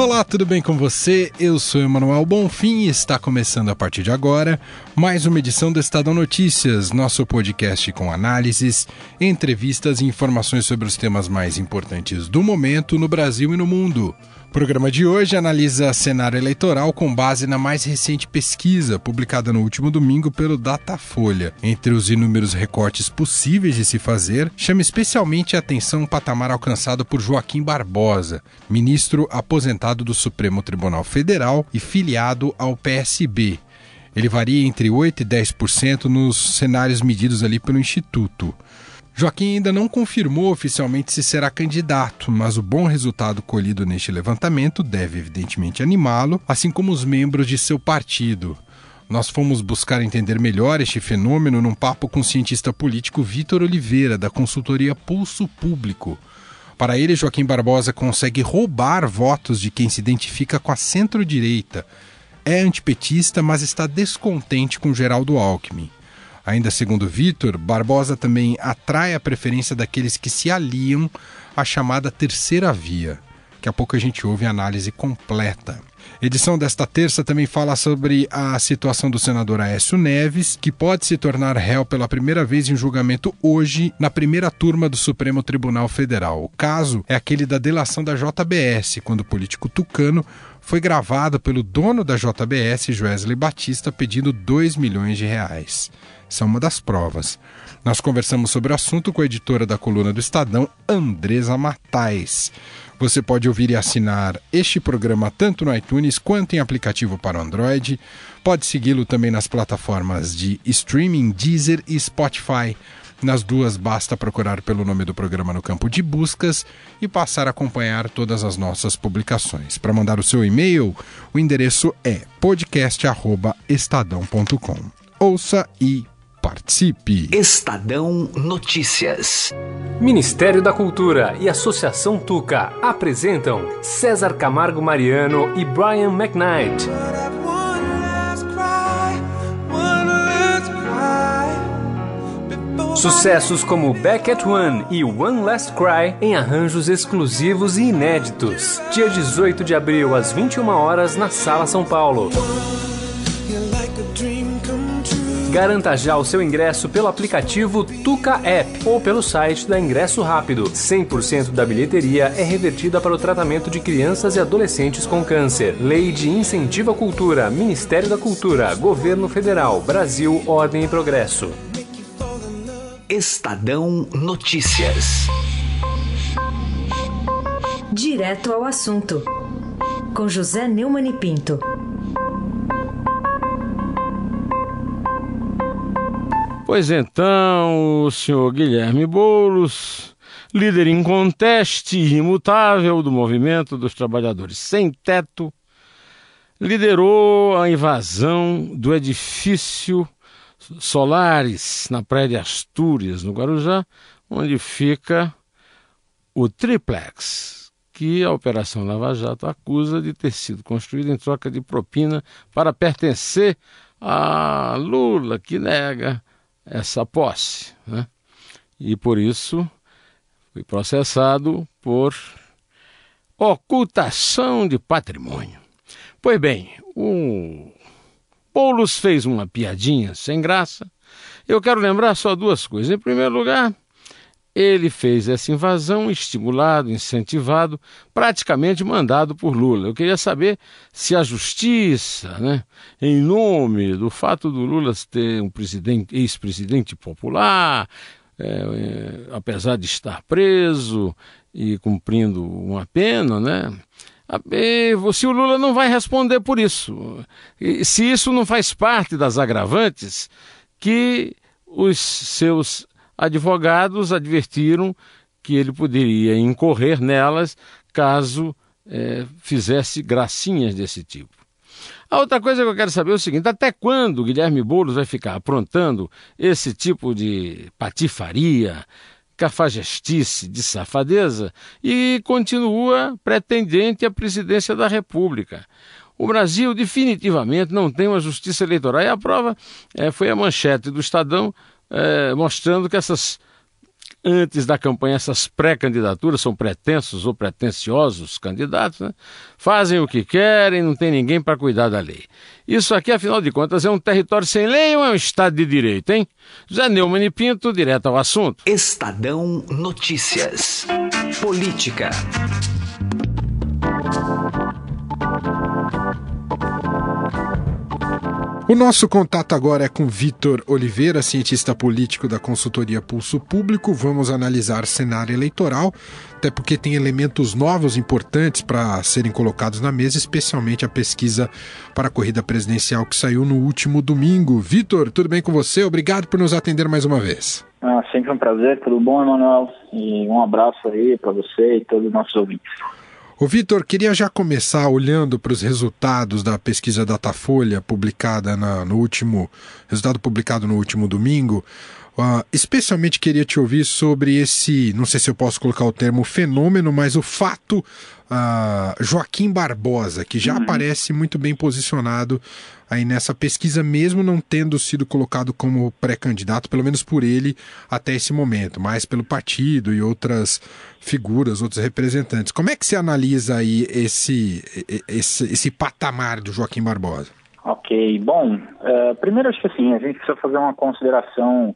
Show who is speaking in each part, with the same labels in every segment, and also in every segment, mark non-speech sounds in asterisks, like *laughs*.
Speaker 1: Olá, tudo bem com você? Eu sou Emanuel Bonfim e está começando a partir de agora mais uma edição do Estadão Notícias, nosso podcast com análises, entrevistas e informações sobre os temas mais importantes do momento no Brasil e no mundo. O programa de hoje analisa cenário eleitoral com base na mais recente pesquisa, publicada no último domingo pelo Datafolha. Entre os inúmeros recortes possíveis de se fazer, chama especialmente a atenção o patamar alcançado por Joaquim Barbosa, ministro aposentado do Supremo Tribunal Federal e filiado ao PSB. Ele varia entre 8% e 10% nos cenários medidos ali pelo Instituto. Joaquim ainda não confirmou oficialmente se será candidato, mas o bom resultado colhido neste levantamento deve evidentemente animá-lo, assim como os membros de seu partido. Nós fomos buscar entender melhor este fenômeno num papo com o cientista político Vitor Oliveira, da consultoria Pulso Público. Para ele, Joaquim Barbosa consegue roubar votos de quem se identifica com a centro-direita. É antipetista, mas está descontente com Geraldo Alckmin. Ainda segundo Vitor, Barbosa também atrai a preferência daqueles que se aliam à chamada terceira via. Daqui a pouco a gente ouve a análise completa. Edição desta terça também fala sobre a situação do senador Aécio Neves, que pode se tornar réu pela primeira vez em julgamento hoje na primeira turma do Supremo Tribunal Federal. O caso é aquele da delação da JBS, quando o político tucano foi gravado pelo dono da JBS, Joesley Batista, pedindo 2 milhões de reais são uma das provas. Nós conversamos sobre o assunto com a editora da coluna do Estadão, Andresa Matais. Você pode ouvir e assinar este programa tanto no iTunes quanto em aplicativo para Android. Pode segui-lo também nas plataformas de streaming Deezer e Spotify. Nas duas, basta procurar pelo nome do programa no campo de buscas e passar a acompanhar todas as nossas publicações. Para mandar o seu e-mail, o endereço é podcast.estadão.com. Ouça e Participe.
Speaker 2: Estadão Notícias.
Speaker 3: Ministério da Cultura e Associação Tuca apresentam César Camargo Mariano e Brian McKnight. Sucessos como Back at One e One Last Cry em arranjos exclusivos e inéditos. Dia 18 de abril, às 21 horas, na Sala São Paulo. Garanta já o seu ingresso pelo aplicativo Tuca App ou pelo site da Ingresso Rápido. 100% da bilheteria é revertida para o tratamento de crianças e adolescentes com câncer. Lei de Incentivo à Cultura, Ministério da Cultura, Governo Federal, Brasil, Ordem e Progresso.
Speaker 2: Estadão Notícias.
Speaker 4: Direto ao assunto. Com José Neumann e Pinto.
Speaker 5: Pois então, o senhor Guilherme Boulos, líder inconteste e imutável do movimento dos trabalhadores sem teto, liderou a invasão do edifício Solares, na Praia de Astúrias, no Guarujá, onde fica o triplex, que a Operação Lava Jato acusa de ter sido construído em troca de propina para pertencer a Lula, que nega essa posse. Né? E por isso foi processado por ocultação de patrimônio. Pois bem, o Poulos fez uma piadinha sem graça. Eu quero lembrar só duas coisas. Em primeiro lugar, ele fez essa invasão estimulado, incentivado, praticamente mandado por Lula. Eu queria saber se a justiça, né, em nome do fato do Lula ter um ex-presidente popular, é, é, apesar de estar preso e cumprindo uma pena, né, se o Lula não vai responder por isso, se isso não faz parte das agravantes que os seus advogados advertiram que ele poderia incorrer nelas caso é, fizesse gracinhas desse tipo. A outra coisa que eu quero saber é o seguinte: até quando Guilherme Boulos vai ficar aprontando esse tipo de patifaria, cafajestice, de safadeza e continua pretendente à presidência da República. O Brasil definitivamente não tem uma justiça eleitoral. E a prova é, foi a manchete do Estadão é, mostrando que essas antes da campanha, essas pré-candidaturas, são pretensos ou pretensiosos candidatos, né? fazem o que querem, não tem ninguém para cuidar da lei. Isso aqui, afinal de contas, é um território sem lei ou é um Estado de Direito, hein? José Neumann e Pinto, direto ao assunto.
Speaker 2: Estadão Notícias. Política.
Speaker 1: O nosso contato agora é com Vitor Oliveira, cientista político da consultoria Pulso Público. Vamos analisar cenário eleitoral, até porque tem elementos novos importantes para serem colocados na mesa, especialmente a pesquisa para a corrida presidencial que saiu no último domingo. Vitor, tudo bem com você? Obrigado por nos atender mais uma vez.
Speaker 6: Ah, sempre um prazer, tudo bom, Emanuel? E um abraço aí para você e todos os nossos ouvintes.
Speaker 1: O Vitor, queria já começar olhando para os resultados da pesquisa Datafolha publicada na, no último resultado publicado no último domingo. Uh, especialmente queria te ouvir sobre esse, não sei se eu posso colocar o termo fenômeno, mas o fato uh, Joaquim Barbosa, que já uhum. aparece muito bem posicionado aí nessa pesquisa, mesmo não tendo sido colocado como pré-candidato, pelo menos por ele até esse momento, mas pelo partido e outras figuras, outros representantes. Como é que você analisa aí esse, esse, esse patamar do Joaquim Barbosa?
Speaker 6: Ok, bom, uh, primeiro acho que assim, a gente precisa fazer uma consideração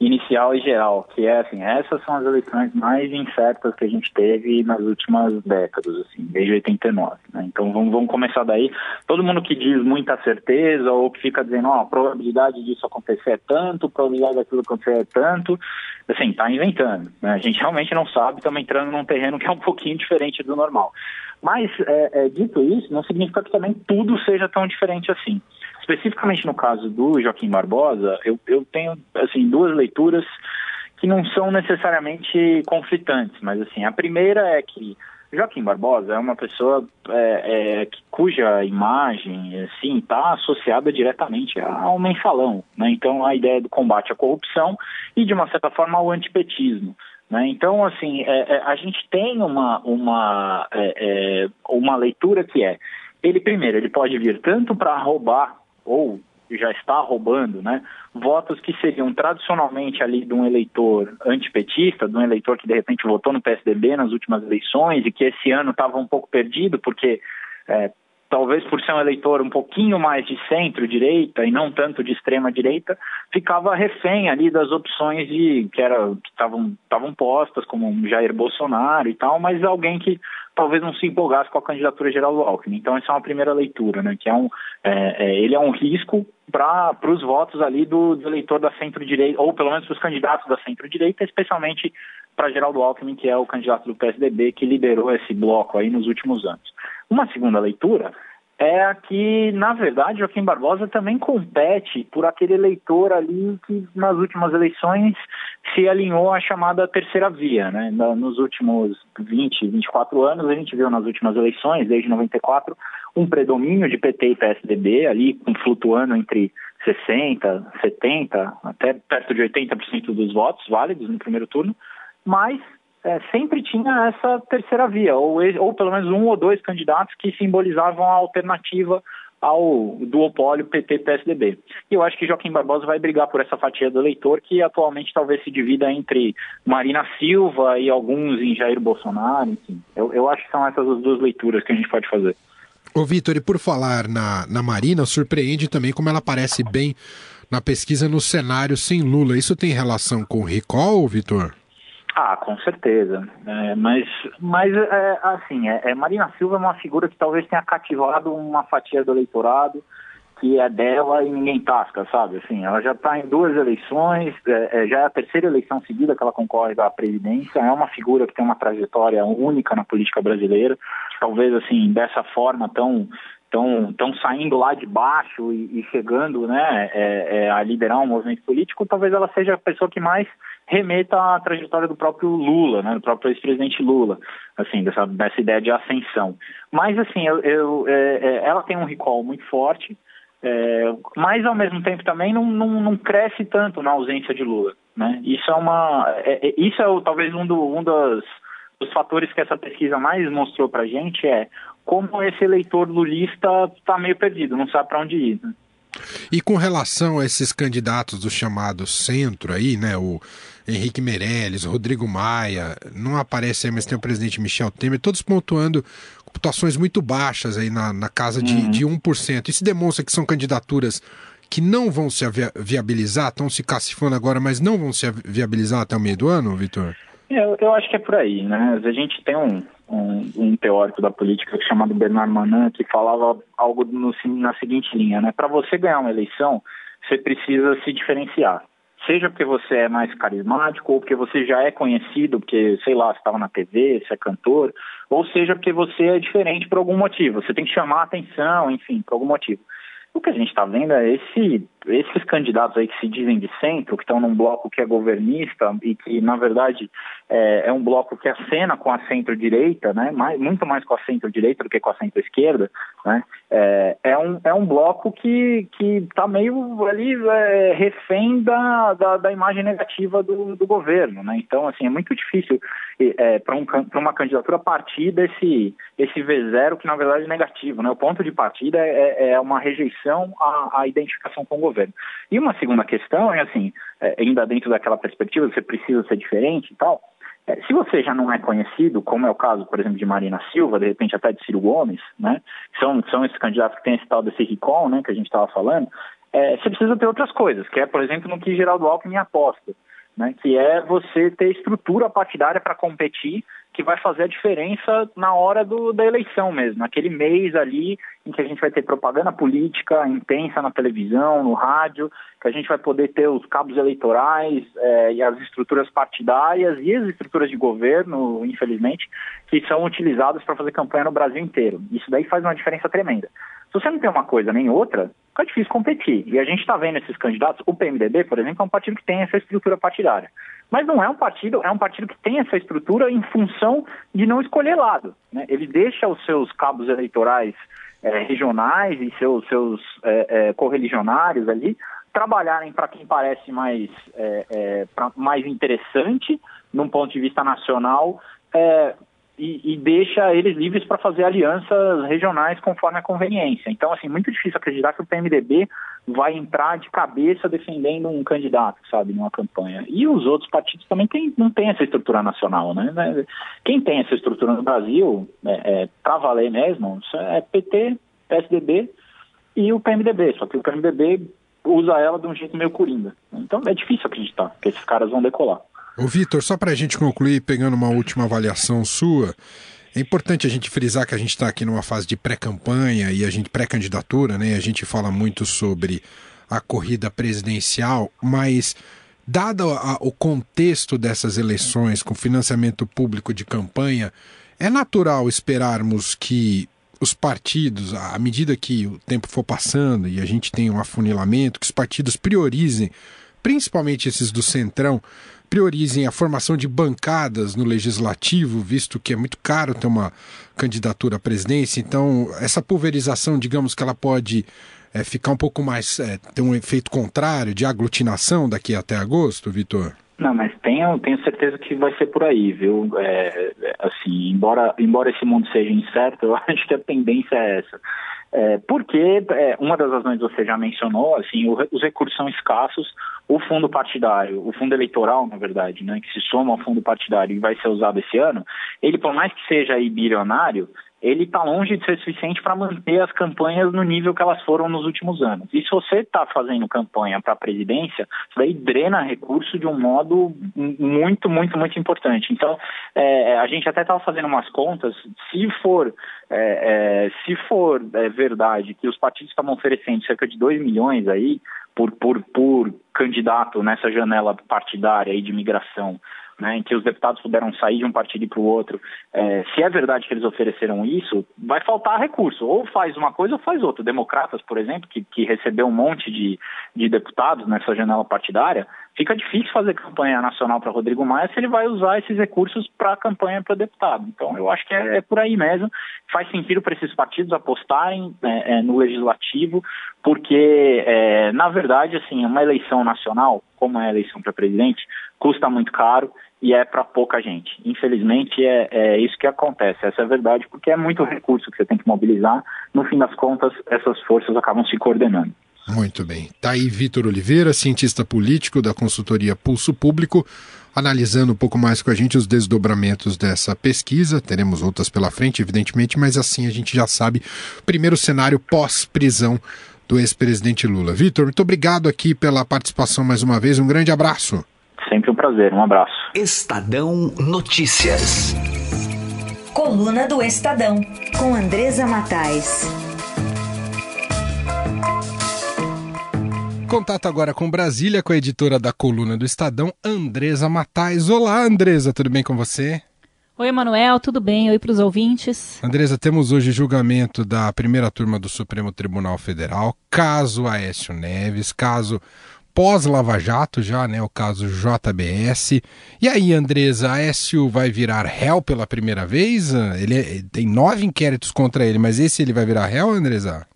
Speaker 6: inicial e geral, que é assim, essas são as eleições mais incertas que a gente teve nas últimas décadas, assim, desde 89, né? Então vamos, vamos começar daí. Todo mundo que diz muita certeza ou que fica dizendo, ó, oh, a probabilidade disso acontecer é tanto, a probabilidade daquilo acontecer é tanto, assim, tá inventando, né? A gente realmente não sabe, estamos entrando num terreno que é um pouquinho diferente do normal. Mas, é, é, dito isso, não significa que também tudo seja tão diferente assim especificamente no caso do Joaquim Barbosa, eu, eu tenho assim duas leituras que não são necessariamente conflitantes, mas assim a primeira é que Joaquim Barbosa é uma pessoa é, é, cuja imagem sim está associada diretamente ao mensalão, né? Então a ideia do combate à corrupção e de uma certa forma ao antipetismo. Né? Então, assim, é, é a gente tem uma, uma, é, é, uma leitura que é, ele primeiro, ele pode vir tanto para roubar ou já está roubando, né, votos que seriam tradicionalmente ali de um eleitor antipetista, de um eleitor que de repente votou no PSDB nas últimas eleições e que esse ano estava um pouco perdido porque é, talvez por ser um eleitor um pouquinho mais de centro-direita e não tanto de extrema-direita, ficava refém ali das opções de que era que estavam postas como Jair Bolsonaro e tal, mas alguém que talvez não se empolgasse com a candidatura geral do Alckmin. Então essa é uma primeira leitura, né? Que é um, é, é, ele é um risco para os votos ali do, do eleitor da centro-direita, ou pelo menos para os candidatos da centro-direita, especialmente para Geraldo Alckmin, que é o candidato do PSDB que liderou esse bloco aí nos últimos anos. Uma segunda leitura é que, na verdade, Joaquim Barbosa também compete por aquele eleitor ali que, nas últimas eleições, se alinhou à chamada terceira via. Né? Nos últimos 20, 24 anos, a gente viu nas últimas eleições, desde 94, um predomínio de PT e PSDB, ali flutuando entre 60%, 70%, até perto de 80% dos votos válidos no primeiro turno, mas é, sempre tinha essa terceira via, ou, ou pelo menos um ou dois candidatos que simbolizavam a alternativa ao duopólio PT-PSDB. E eu acho que Joaquim Barbosa vai brigar por essa fatia do eleitor que atualmente talvez se divida entre Marina Silva e alguns em Jair Bolsonaro, enfim. Eu, eu acho que são essas as duas leituras que a gente pode fazer.
Speaker 1: Ô Vitor, e por falar na, na Marina, surpreende também como ela aparece bem na pesquisa no cenário sem Lula. Isso tem relação com o recall, Vitor?
Speaker 6: Ah, com certeza. É, mas, mas é, assim, é, é, Marina Silva é uma figura que talvez tenha cativado uma fatia do eleitorado que é dela e ninguém tasca, sabe? Assim, ela já está em duas eleições, é, é, já é a terceira eleição seguida que ela concorre à presidência, é uma figura que tem uma trajetória única na política brasileira, talvez assim, dessa forma tão estão tão saindo lá de baixo e, e chegando né, é, é, a liderar um movimento político, talvez ela seja a pessoa que mais remeta à trajetória do próprio Lula, né, do próprio ex-presidente Lula, assim, dessa, dessa ideia de ascensão. Mas, assim, eu, eu é, é ela tem um recall muito forte, é, mas, ao mesmo tempo, também não, não, não cresce tanto na ausência de Lula. né? Isso é uma, é, isso é talvez um, do, um dos, dos fatores que essa pesquisa mais mostrou para gente é como esse eleitor lulista está meio perdido, não sabe para onde ir. Né?
Speaker 1: E com relação a esses candidatos do chamado centro aí, né, o Henrique Meirelles, Rodrigo Maia, não aparece aí, mas tem o presidente Michel Temer, todos pontuando pontuações muito baixas aí na, na casa de, uhum. de 1%. Isso demonstra que são candidaturas que não vão se viabilizar, estão se cacifando agora, mas não vão se viabilizar até o meio do ano, Vitor?
Speaker 6: Eu, eu acho que é por aí, né? A gente tem um, um, um teórico da política chamado Bernard Manan que falava algo no, na seguinte linha, né? Para você ganhar uma eleição, você precisa se diferenciar. Seja porque você é mais carismático, ou porque você já é conhecido, porque, sei lá, você estava na TV, você é cantor, ou seja porque você é diferente por algum motivo. Você tem que chamar a atenção, enfim, por algum motivo. O que a gente está vendo é esse, esses candidatos aí que se dizem de centro, que estão num bloco que é governista e que, na verdade, é, é um bloco que acena com a centro-direita, né? Mais, muito mais com a centro-direita do que com a centro-esquerda, né? É, é, um, é um bloco que está meio ali é, refém da, da, da, imagem negativa do, do governo, né? Então, assim, é muito difícil é, para um, uma candidatura partir desse esse V0 que, na verdade, é negativo, né? O ponto de partida é, é uma rejeição à, à identificação com o governo. E uma segunda questão é, assim, é, ainda dentro daquela perspectiva, você precisa ser diferente e tal, é, se você já não é conhecido, como é o caso, por exemplo, de Marina Silva, de repente até de Ciro Gomes, né? São, são esses candidatos que têm esse tal desse recall, né, que a gente estava falando, é, você precisa ter outras coisas, que é, por exemplo, no que Geraldo Alckmin aposta, né? Que é você ter estrutura partidária para competir que vai fazer a diferença na hora do, da eleição mesmo, naquele mês ali em que a gente vai ter propaganda política intensa na televisão, no rádio, que a gente vai poder ter os cabos eleitorais é, e as estruturas partidárias e as estruturas de governo, infelizmente, que são utilizadas para fazer campanha no Brasil inteiro. Isso daí faz uma diferença tremenda. Se você não tem uma coisa nem outra, fica difícil competir. E a gente está vendo esses candidatos, o PMDB, por exemplo, é um partido que tem essa estrutura partidária. Mas não é um partido, é um partido que tem essa estrutura em função de não escolher lado. Né? Ele deixa os seus cabos eleitorais é, regionais e seus, seus é, é, correligionários ali trabalharem para quem parece mais, mais interessante num ponto de vista nacional, e, e deixa eles livres para fazer alianças regionais conforme a conveniência. Então, assim, muito difícil acreditar que o PMDB vai entrar de cabeça defendendo um candidato, sabe, numa campanha. E os outros partidos também tem, não têm essa estrutura nacional, né? Quem tem essa estrutura no Brasil, é, é, para valer mesmo, é PT, PSDB e o PMDB. Só que o PMDB usa ela de um jeito meio coringa. Então é difícil acreditar que esses caras vão decolar.
Speaker 1: Ô Vitor, só para a gente concluir, pegando uma última avaliação sua, é importante a gente frisar que a gente está aqui numa fase de pré-campanha e a gente pré-candidatura, né? A gente fala muito sobre a corrida presidencial, mas dado a, o contexto dessas eleições com financiamento público de campanha, é natural esperarmos que os partidos, à medida que o tempo for passando e a gente tem um afunilamento, que os partidos priorizem, principalmente esses do Centrão, priorizem a formação de bancadas no legislativo, visto que é muito caro ter uma candidatura à presidência. Então, essa pulverização, digamos que ela pode é, ficar um pouco mais. É, ter um efeito contrário de aglutinação daqui até agosto, Vitor?
Speaker 6: Não, mas tenho, tenho certeza que vai ser por aí, viu? É, assim, embora, embora esse mundo seja incerto, *laughs* eu acho que a tendência é essa. É, porque é, uma das razões que você já mencionou, assim, o, os recursos são escassos, o fundo partidário, o fundo eleitoral, na verdade, né, que se soma ao fundo partidário e vai ser usado esse ano, ele, por mais que seja aí bilionário, ele está longe de ser suficiente para manter as campanhas no nível que elas foram nos últimos anos. E se você está fazendo campanha para a presidência, isso daí drena recurso de um modo muito, muito, muito importante. Então, é, a gente até estava fazendo umas contas, se for, é, é, se for é, verdade que os partidos estavam oferecendo cerca de 2 milhões aí por, por, por candidato nessa janela partidária aí de migração né, em que os deputados puderam sair de um partido para o outro, é, se é verdade que eles ofereceram isso, vai faltar recurso. Ou faz uma coisa ou faz outra. Democratas, por exemplo, que, que recebeu um monte de, de deputados nessa janela partidária, fica difícil fazer campanha nacional para Rodrigo Maia se ele vai usar esses recursos para a campanha para deputado. Então, eu acho que é, é por aí mesmo. Faz sentido para esses partidos apostarem é, é, no legislativo, porque, é, na verdade, assim, uma eleição nacional, como é a eleição para presidente, custa muito caro e é para pouca gente. Infelizmente, é, é, isso que acontece. Essa é a verdade, porque é muito recurso que você tem que mobilizar. No fim das contas, essas forças acabam se coordenando.
Speaker 1: Muito bem. Está aí Vitor Oliveira, cientista político da consultoria Pulso Público, analisando um pouco mais com a gente os desdobramentos dessa pesquisa. Teremos outras pela frente, evidentemente, mas assim a gente já sabe. Primeiro cenário pós-prisão do ex-presidente Lula. Vitor, muito obrigado aqui pela participação mais uma vez. Um grande abraço.
Speaker 6: Um prazer. Um abraço.
Speaker 2: Estadão Notícias.
Speaker 4: Coluna do Estadão, com Andresa Matais.
Speaker 1: Contato agora com Brasília, com a editora da coluna do Estadão, Andresa Matais. Olá, Andresa, tudo bem com você?
Speaker 7: Oi, Emanuel, tudo bem? Oi para os ouvintes.
Speaker 1: Andresa, temos hoje julgamento da primeira turma do Supremo Tribunal Federal, caso Aécio Neves, caso pós-Lava Jato já, né, o caso JBS. E aí, Andresa, Aécio vai virar réu pela primeira vez? Ele é, tem nove inquéritos contra ele, mas esse ele vai virar réu, Andresa?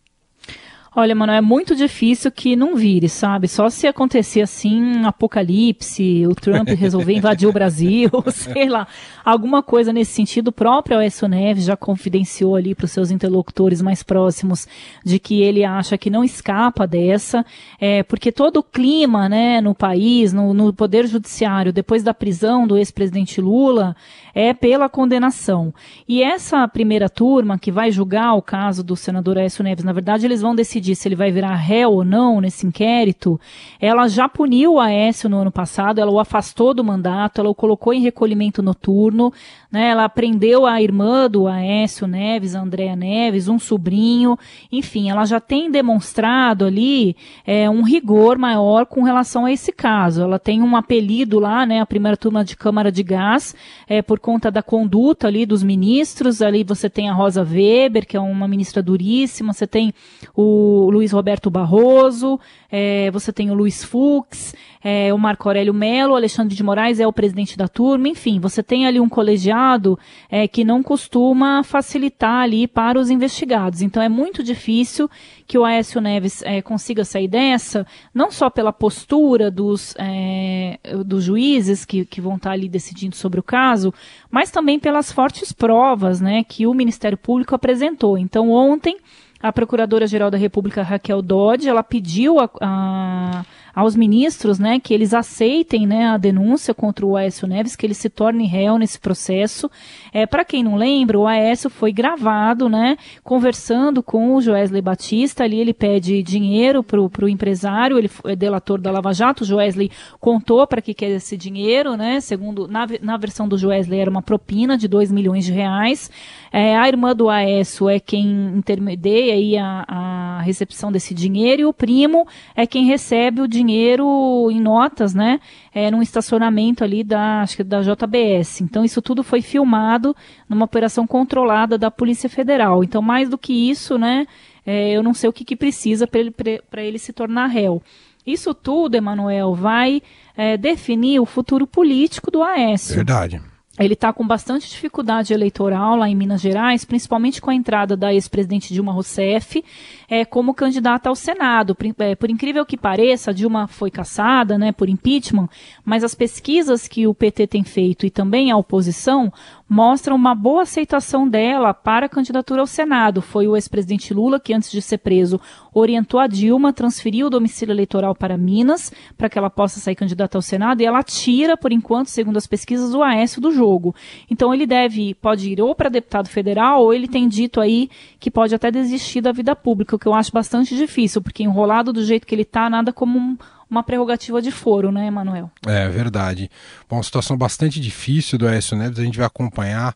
Speaker 7: Olha, mano, é muito difícil que não vire, sabe? Só se acontecer assim, um apocalipse, o Trump resolver invadir o Brasil, *laughs* sei lá, alguma coisa nesse sentido. O próprio Aécio Neves já confidenciou ali para os seus interlocutores mais próximos de que ele acha que não escapa dessa, é, porque todo o clima, né, no país, no, no poder judiciário, depois da prisão do ex-presidente Lula, é pela condenação. E essa primeira turma que vai julgar o caso do senador Aécio Neves, na verdade, eles vão decidir decidir se ele vai virar réu ou não nesse inquérito, ela já puniu o Aécio no ano passado, ela o afastou do mandato, ela o colocou em recolhimento noturno, né, ela prendeu a irmã do Aécio Neves, a Andréa Neves, um sobrinho, enfim, ela já tem demonstrado ali é, um rigor maior com relação a esse caso. Ela tem um apelido lá, né, a primeira turma de Câmara de Gás, é, por conta da conduta ali dos ministros, ali você tem a Rosa Weber, que é uma ministra duríssima, você tem o Luiz Roberto Barroso, é, você tem o Luiz Fux, é, o Marco Aurélio Melo, Alexandre de Moraes é o presidente da turma, enfim, você tem ali um colegiado é, que não costuma facilitar ali para os investigados. Então é muito difícil que o Aécio Neves é, consiga sair dessa, não só pela postura dos, é, dos juízes que, que vão estar ali decidindo sobre o caso, mas também pelas fortes provas né, que o Ministério Público apresentou. Então ontem a Procuradora-Geral da República, Raquel Dodge, ela pediu a, a aos ministros, né, que eles aceitem, né, a denúncia contra o Aécio Neves, que ele se torne réu nesse processo. É, para quem não lembra, o Aécio foi gravado, né, conversando com o Joesley Batista, ali ele pede dinheiro para o empresário, ele é delator da Lava Jato, o Joesley contou para que quer esse dinheiro, né, segundo, na, na versão do Joesley era uma propina de 2 milhões de reais. É, a irmã do Aécio é quem intermedia aí a, a recepção desse dinheiro e o primo é quem recebe o dinheiro em notas, né? É, num estacionamento ali da, acho que da JBS. Então, isso tudo foi filmado numa operação controlada da Polícia Federal. Então, mais do que isso, né? É, eu não sei o que, que precisa para ele, ele se tornar réu. Isso tudo, Emanuel, vai é, definir o futuro político do Aécio.
Speaker 1: Verdade.
Speaker 7: Ele está com bastante dificuldade eleitoral lá em Minas Gerais, principalmente com a entrada da ex-presidente Dilma Rousseff é, como candidata ao Senado. Por, é, por, incrível que pareça, Dilma foi caçada né, por impeachment, mas as pesquisas que o PT tem feito e também a oposição mostram uma boa aceitação dela para a candidatura ao Senado. Foi o ex-presidente Lula que, antes de ser preso, orientou a Dilma a transferir o domicílio eleitoral para Minas, para que ela possa sair candidata ao Senado, e ela tira, por enquanto, segundo as pesquisas, o Aécio do jogo. Então ele deve, pode ir ou para deputado federal, ou ele tem dito aí que pode até desistir da vida pública, o que eu acho bastante difícil, porque enrolado do jeito que ele está, nada como um, uma prerrogativa de foro, né, Emanuel?
Speaker 1: É verdade. Bom, situação bastante difícil do Aécio Neves, a gente vai acompanhar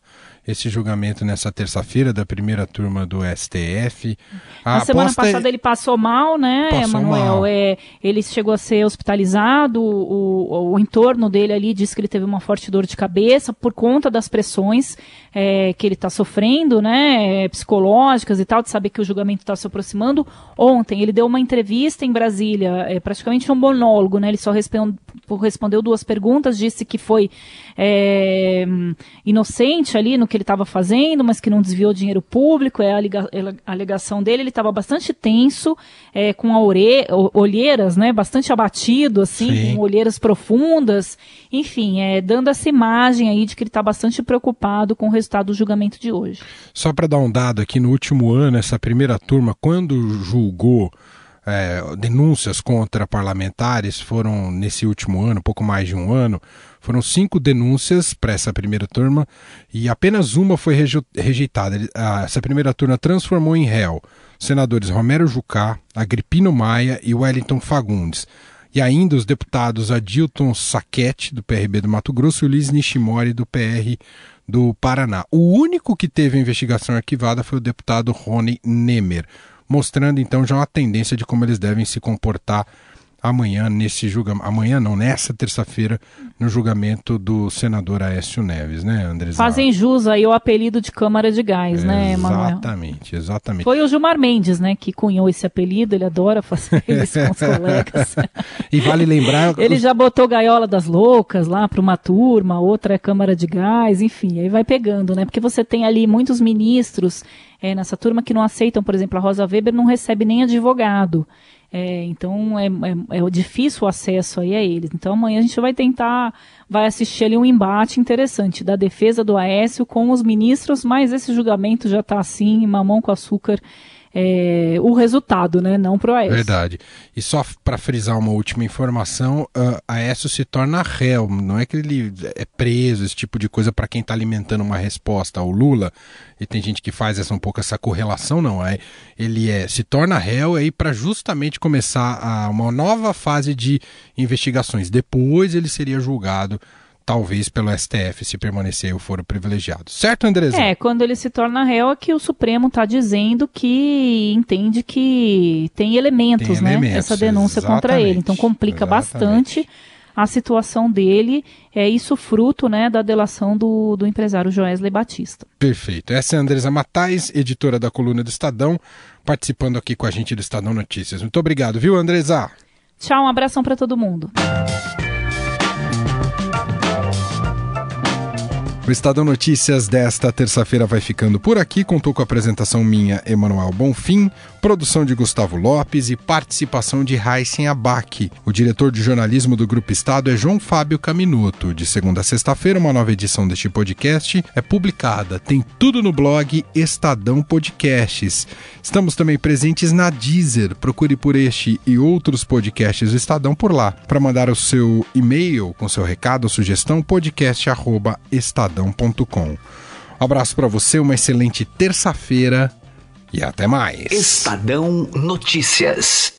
Speaker 1: esse julgamento nessa terça-feira da primeira turma do STF.
Speaker 7: A Na semana é passada é... ele passou mal, né, passou Manuel? É, ele chegou a ser hospitalizado, o, o, entorno dele ali disse que ele teve uma forte dor de cabeça por conta das pressões é, que ele está sofrendo, né, psicológicas e tal, de saber que o julgamento está se aproximando. Ontem ele deu uma entrevista em Brasília, é, praticamente um monólogo, né, ele só respondeu, respondeu duas perguntas, disse que foi é, inocente ali no que ele estava fazendo, mas que não desviou dinheiro público, é a, alegação dele, ele estava bastante tenso, é, com a ore, olheiras, né, bastante abatido, assim, Sim. com olheiras profundas, enfim, é, dando essa imagem aí de que ele está bastante preocupado com o resultado do julgamento de hoje.
Speaker 1: Só para dar um dado aqui, no último ano, essa primeira turma, quando julgou é, denúncias contra parlamentares, foram nesse último ano, pouco mais de um ano, foram cinco denúncias para essa primeira turma e apenas uma foi rejeitada. Essa primeira turma transformou em réu senadores Romero Jucá, Agripino Maia e Wellington Fagundes. E ainda os deputados Adilton Saquete, do PRB do Mato Grosso, e Luiz Nishimori, do PR do Paraná. O único que teve a investigação arquivada foi o deputado Rony Nemer, mostrando então já uma tendência de como eles devem se comportar amanhã nesse julgamento, amanhã não, nessa terça-feira, no julgamento do senador Aécio Neves, né, Andres?
Speaker 7: Fazem jus aí o apelido de Câmara de Gás, é, né,
Speaker 1: Manuel? Exatamente, exatamente.
Speaker 7: Foi o Gilmar Mendes, né, que cunhou esse apelido, ele adora fazer *laughs* isso com os colegas. *laughs*
Speaker 1: e vale lembrar...
Speaker 7: ele já botou Gaiola das Loucas lá para uma turma, outra é Câmara de Gás, enfim, aí vai pegando, né, porque você tem ali muitos ministros é, nessa turma que não aceitam, por exemplo, a Rosa Weber não recebe nem advogado. É, então é, é, é, difícil o acesso aí a eles. Então amanhã a gente vai tentar, vai assistir ali um embate interessante da defesa do Aécio com os ministros, mas esse julgamento já está assim, mamão com açúcar é, o resultado, né? Não pro Aécio.
Speaker 1: Verdade. E só para frisar uma última informação, uh, Aécio se torna réu. Não é que ele é preso, esse tipo de coisa para quem está alimentando uma resposta ao Lula. E tem gente que faz essa um pouco essa correlação, não é? Ele é se torna réu aí para justamente começar a, uma nova fase de investigações. Depois ele seria julgado talvez pelo STF se permanecer o foro privilegiado. Certo, Andresa?
Speaker 7: É, quando ele se torna réu é que o Supremo está dizendo que entende que tem elementos, tem né? Elementos, essa denúncia contra ele. Então complica exatamente. bastante a situação dele. É isso fruto né, da delação do, do empresário Joesley Batista.
Speaker 1: Perfeito. Essa é a Andresa Matais, editora da coluna do Estadão, participando aqui com a gente do Estadão Notícias. Muito obrigado, viu, Andresa?
Speaker 7: Tchau, um abração para todo mundo.
Speaker 1: O Estadão Notícias desta terça-feira vai ficando por aqui. Contou com a apresentação minha, Emanuel Bonfim, produção de Gustavo Lopes e participação de Heisen Abac. O diretor de jornalismo do Grupo Estado é João Fábio Caminuto. De segunda a sexta-feira, uma nova edição deste podcast é publicada. Tem tudo no blog Estadão Podcasts. Estamos também presentes na Deezer. Procure por este e outros podcasts do Estadão por lá. Para mandar o seu e-mail com seu recado ou sugestão, podcast@estadão.com. Um abraço para você, uma excelente terça-feira e até mais.
Speaker 2: Estadão Notícias.